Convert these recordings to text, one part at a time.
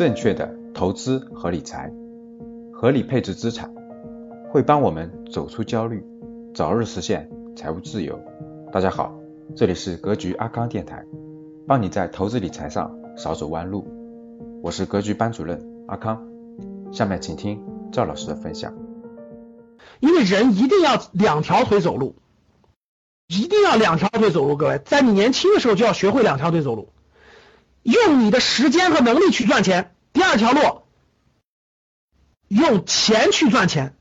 正确的投资和理财，合理配置资产，会帮我们走出焦虑，早日实现财务自由。大家好，这里是格局阿康电台，帮你在投资理财上少走弯路。我是格局班主任阿康，下面请听赵老师的分享。因为人一定要两条腿走路，一定要两条腿走路。各位，在你年轻的时候就要学会两条腿走路。用你的时间和能力去赚钱。第二条路，用钱去赚钱，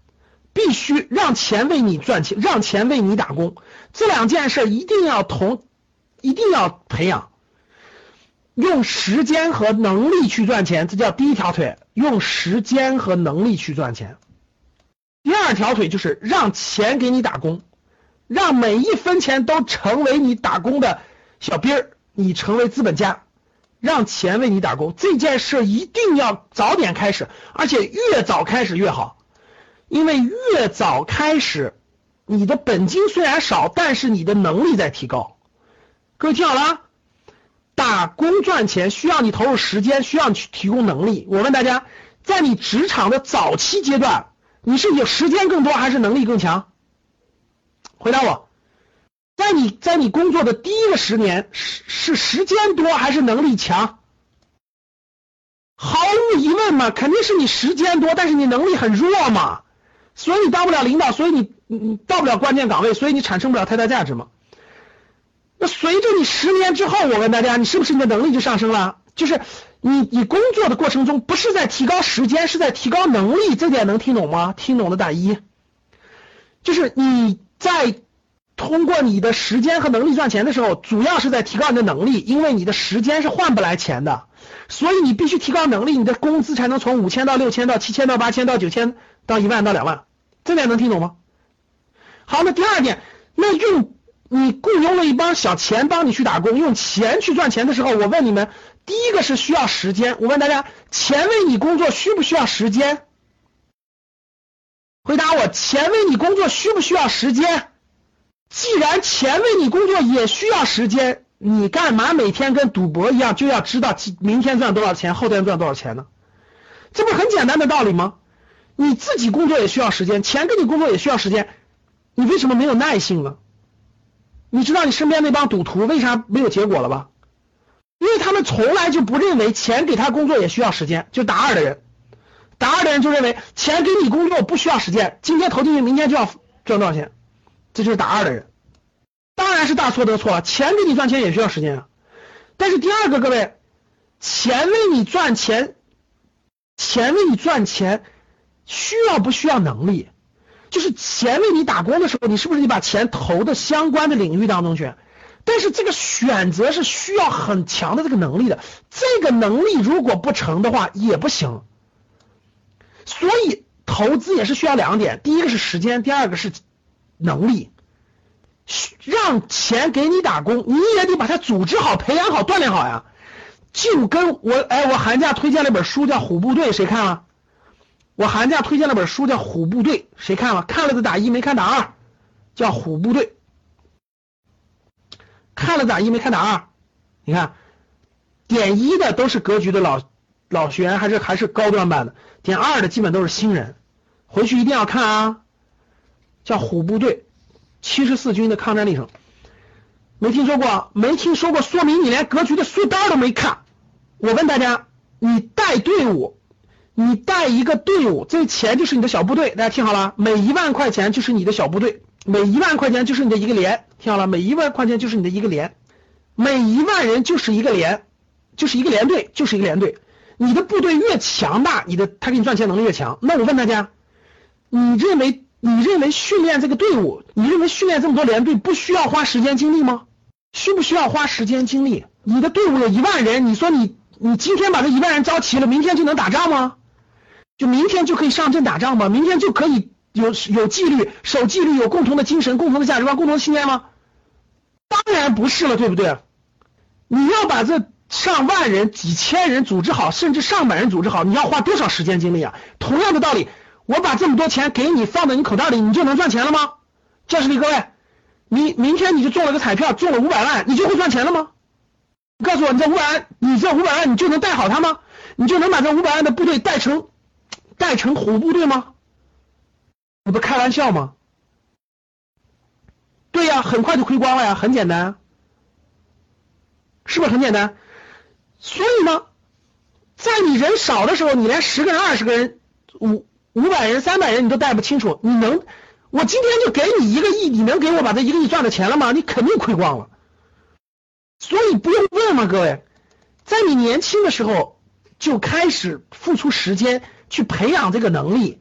必须让钱为你赚钱，让钱为你打工。这两件事一定要同，一定要培养。用时间和能力去赚钱，这叫第一条腿。用时间和能力去赚钱。第二条腿就是让钱给你打工，让每一分钱都成为你打工的小兵儿，你成为资本家。让钱为你打工这件事一定要早点开始，而且越早开始越好，因为越早开始，你的本金虽然少，但是你的能力在提高。各位听好了，打工赚钱需要你投入时间，需要你去提供能力。我问大家，在你职场的早期阶段，你是有时间更多还是能力更强？回答我。在你在你工作的第一个十年，是是时间多还是能力强？毫无疑问嘛，肯定是你时间多，但是你能力很弱嘛，所以你当不了领导，所以你你到不了关键岗位，所以你产生不了太大价值嘛。那随着你十年之后，我问大家，你是不是你的能力就上升了？就是你你工作的过程中，不是在提高时间，是在提高能力，这点能听懂吗？听懂的打一。就是你在。通过你的时间和能力赚钱的时候，主要是在提高你的能力，因为你的时间是换不来钱的，所以你必须提高能力，你的工资才能从五千到六千到七千到八千到九千到一万到两万，这点能听懂吗？好，那第二点，那用你雇佣了一帮小钱帮你去打工，用钱去赚钱的时候，我问你们，第一个是需要时间，我问大家，钱为你工作需不需要时间？回答我，钱为你工作需不需要时间？既然钱为你工作也需要时间，你干嘛每天跟赌博一样就要知道明天赚多少钱，后天赚多少钱呢？这不是很简单的道理吗？你自己工作也需要时间，钱跟你工作也需要时间，你为什么没有耐性呢？你知道你身边那帮赌徒为啥没有结果了吧？因为他们从来就不认为钱给他工作也需要时间，就打二的人，打二的人就认为钱给你工作不需要时间，今天投进去，明天就要赚多少钱。这就是打二的人，当然是大错特错了。钱给你赚钱也需要时间啊。但是第二个，各位，钱为你赚钱，钱为你赚钱需要不需要能力？就是钱为你打工的时候，你是不是得把钱投的相关的领域当中去？但是这个选择是需要很强的这个能力的，这个能力如果不成的话也不行。所以投资也是需要两点，第一个是时间，第二个是。能力，让钱给你打工，你也得把它组织好、培养好、锻炼好呀。就跟我哎，我寒假推荐了本书叫《虎部队》，谁看了？我寒假推荐了本书叫《虎部队》，谁看了？看了的打一，没看打二。叫《虎部队》，看了打一，没看打二。你看，点一的都是格局的老老学员，还是还是高端班的；点二的基本都是新人。回去一定要看啊。叫虎部队七十四军的抗战历程，没听说过？没听说过，说明你连格局的书单都没看。我问大家，你带队伍，你带一个队伍，这钱就是你的小部队。大家听好了，每一万块钱就是你的小部队，每一万块钱就是你的一个连。听好了，每一万块钱就是你的一个连，每一万人就是一个连，就是一个连队，就是一个连队。你的部队越强大，你的他给你赚钱能力越强。那我问大家，你认为？你认为训练这个队伍，你认为训练这么多连队不需要花时间精力吗？需不需要花时间精力？你的队伍有一万人，你说你你今天把这一万人招齐了，明天就能打仗吗？就明天就可以上阵打仗吗？明天就可以有有纪律、守纪律、有共同的精神、共同的价值观、共同的信念吗？当然不是了，对不对？你要把这上万人、几千人组织好，甚至上百人组织好，你要花多少时间精力啊？同样的道理。我把这么多钱给你放在你口袋里，你就能赚钱了吗？教室里各位，你明天你就中了个彩票，中了五百万，你就会赚钱了吗？你告诉我，你这五百万，你这五百万你就能带好它吗？你就能把这五百万的部队带成带成虎部队吗？你不开玩笑吗？对呀，很快就亏光了呀，很简单，是不是很简单？所以呢，在你人少的时候，你连十个人、二十个人、五五百人、三百人你都带不清楚，你能？我今天就给你一个亿，你能给我把这一个亿赚的钱了吗？你肯定亏光了。所以不用问嘛，各位，在你年轻的时候就开始付出时间去培养这个能力，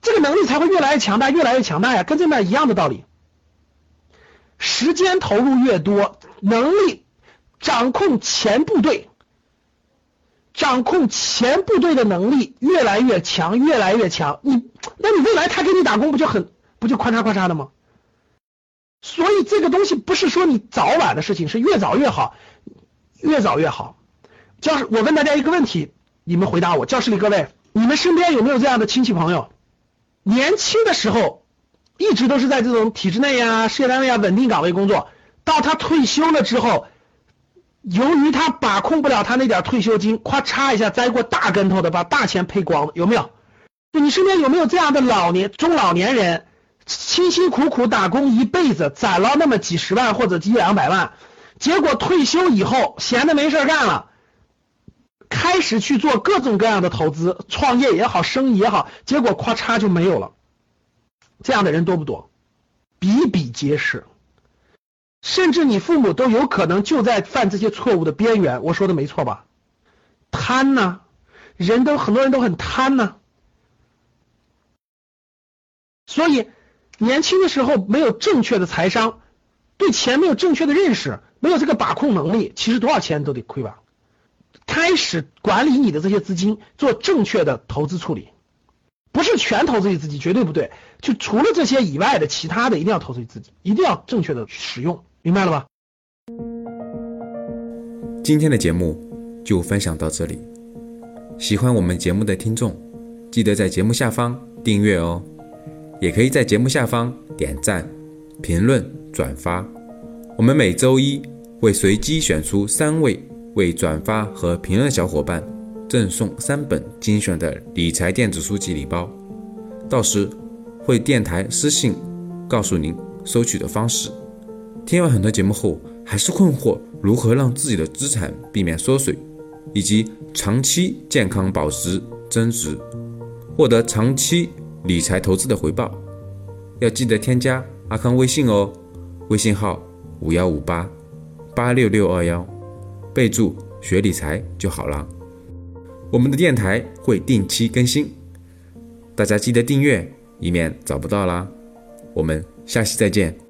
这个能力才会越来越强大，越来越强大呀，跟这面一样的道理。时间投入越多，能力掌控前部队，掌控前部队的能力越来越强，越来越强。你，那你未来他给你打工不就很不就咔嚓咔嚓的吗？所以这个东西不是说你早晚的事情，是越早越好，越早越好。教室，我问大家一个问题，你们回答我。教室里各位，你们身边有没有这样的亲戚朋友？年轻的时候。一直都是在这种体制内呀、事业单位啊稳定岗位工作，到他退休了之后，由于他把控不了他那点退休金，咵嚓一下栽过大跟头的，把大钱赔光了，有没有？就你身边有没有这样的老年中老年人，辛辛苦苦打工一辈子，攒了那么几十万或者几两百万，结果退休以后闲的没事干了，开始去做各种各样的投资，创业也好，生意也好，结果咵嚓就没有了。这样的人多不多？比比皆是，甚至你父母都有可能就在犯这些错误的边缘。我说的没错吧？贪呢？人都很多人都很贪呢。所以年轻的时候没有正确的财商，对钱没有正确的认识，没有这个把控能力，其实多少钱都得亏吧。开始管理你的这些资金，做正确的投资处理。不是全投资于自己，绝对不对。就除了这些以外的其他的，一定要投资于自己，一定要正确的使用，明白了吧？今天的节目就分享到这里。喜欢我们节目的听众，记得在节目下方订阅哦，也可以在节目下方点赞、评论、转发。我们每周一会随机选出三位为转发和评论小伙伴。赠送三本精选的理财电子书籍礼包，到时会电台私信告诉您收取的方式。听完很多节目后，还是困惑如何让自己的资产避免缩水，以及长期健康保值增值，获得长期理财投资的回报？要记得添加阿康微信哦，微信号五幺五八八六六二幺，备注学理财就好了。我们的电台会定期更新，大家记得订阅，以免找不到啦。我们下期再见。